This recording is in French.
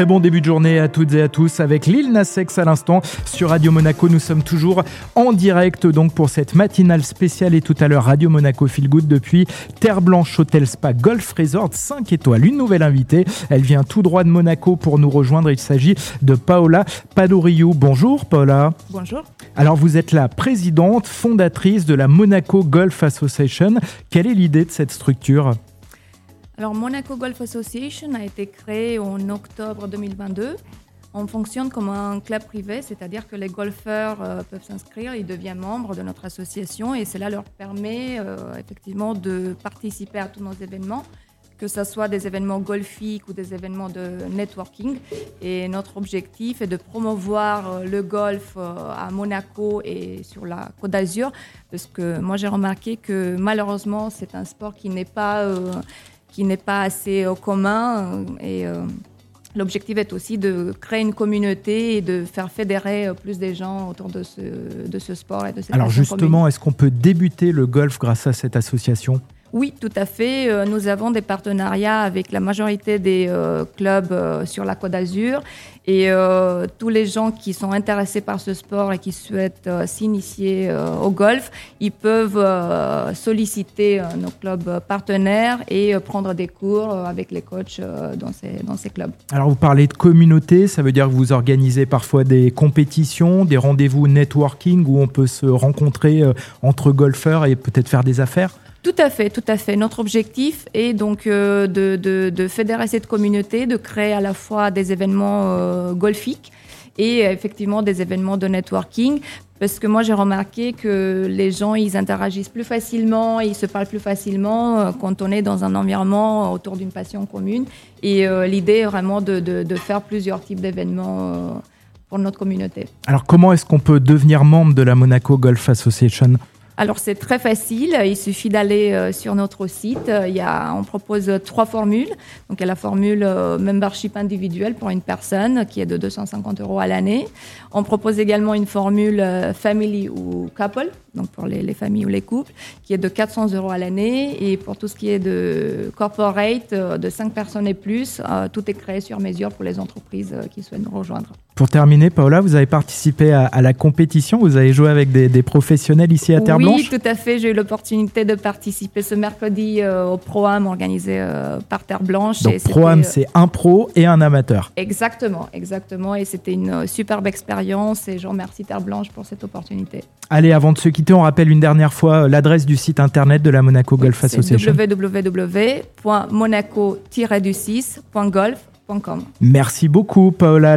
Très bon début de journée à toutes et à tous avec Lil Nas X à l'instant sur Radio Monaco. Nous sommes toujours en direct donc pour cette matinale spéciale et tout à l'heure Radio Monaco Feel Good depuis Terre Blanche Hotel Spa Golf Resort 5 étoiles. Une nouvelle invitée, elle vient tout droit de Monaco pour nous rejoindre. Il s'agit de Paola Padoriou. Bonjour Paola. Bonjour. Alors vous êtes la présidente fondatrice de la Monaco Golf Association. Quelle est l'idée de cette structure? Alors, Monaco Golf Association a été créé en octobre 2022. On fonctionne comme un club privé, c'est-à-dire que les golfeurs euh, peuvent s'inscrire, ils deviennent membres de notre association et cela leur permet euh, effectivement de participer à tous nos événements, que ce soit des événements golfiques ou des événements de networking. Et notre objectif est de promouvoir euh, le golf à Monaco et sur la Côte d'Azur, parce que moi j'ai remarqué que malheureusement c'est un sport qui n'est pas qui n'est pas assez euh, commun. Euh, et euh, l'objectif est aussi de créer une communauté et de faire fédérer plus des gens autour de ce, de ce sport et de cette Alors justement, est-ce qu'on peut débuter le golf grâce à cette association? Oui, tout à fait. Euh, nous avons des partenariats avec la majorité des euh, clubs euh, sur la Côte d'Azur et tous les gens qui sont intéressés par ce sport et qui souhaitent s'initier au golf, ils peuvent solliciter nos clubs partenaires et prendre des cours avec les coachs dans ces, dans ces clubs. Alors vous parlez de communauté, ça veut dire que vous organisez parfois des compétitions, des rendez-vous networking où on peut se rencontrer entre golfeurs et peut-être faire des affaires? Tout à fait, tout à fait. Notre objectif est donc euh, de, fédérer cette communauté, de créer à la fois des événements euh, golfiques et effectivement des événements de networking. Parce que moi, j'ai remarqué que les gens, ils interagissent plus facilement, ils se parlent plus facilement euh, quand on est dans un environnement autour d'une passion commune. Et l'idée est vraiment de, faire plusieurs types d'événements pour notre communauté. Alors, comment est-ce qu'on peut devenir membre de la Monaco Golf Association? Alors c'est très facile, il suffit d'aller euh, sur notre site. Il y a, on propose trois formules. Donc il y a la formule euh, membership individuel pour une personne qui est de 250 euros à l'année. On propose également une formule euh, family ou couple, donc pour les, les, familles ou les couples, qui est de 400 euros à l'année. Et pour tout ce qui est de corporate, de 5 personnes et plus, tout est créé sur mesure pour les entreprises qui souhaitent nous rejoindre. Pour terminer, Paola, vous avez participé à, la compétition, vous avez joué avec des, professionnels ici à Terre-Blanche Oui, tout à fait. J'ai eu l'opportunité de participer ce mercredi euh, au Pro-Am organisé euh, par Terre-Blanche. Donc Pro-Am, euh, c'est un pro et un amateur. Exactement, exactement. Et c'était une superbe expérience et je remercie Terre-Blanche pour cette opportunité. Allez, avant de se quitter, on rappelle une dernière fois l'adresse du site internet de la Monaco Golf Association. www.monaco-du6.golf.com. Merci beaucoup, Paola.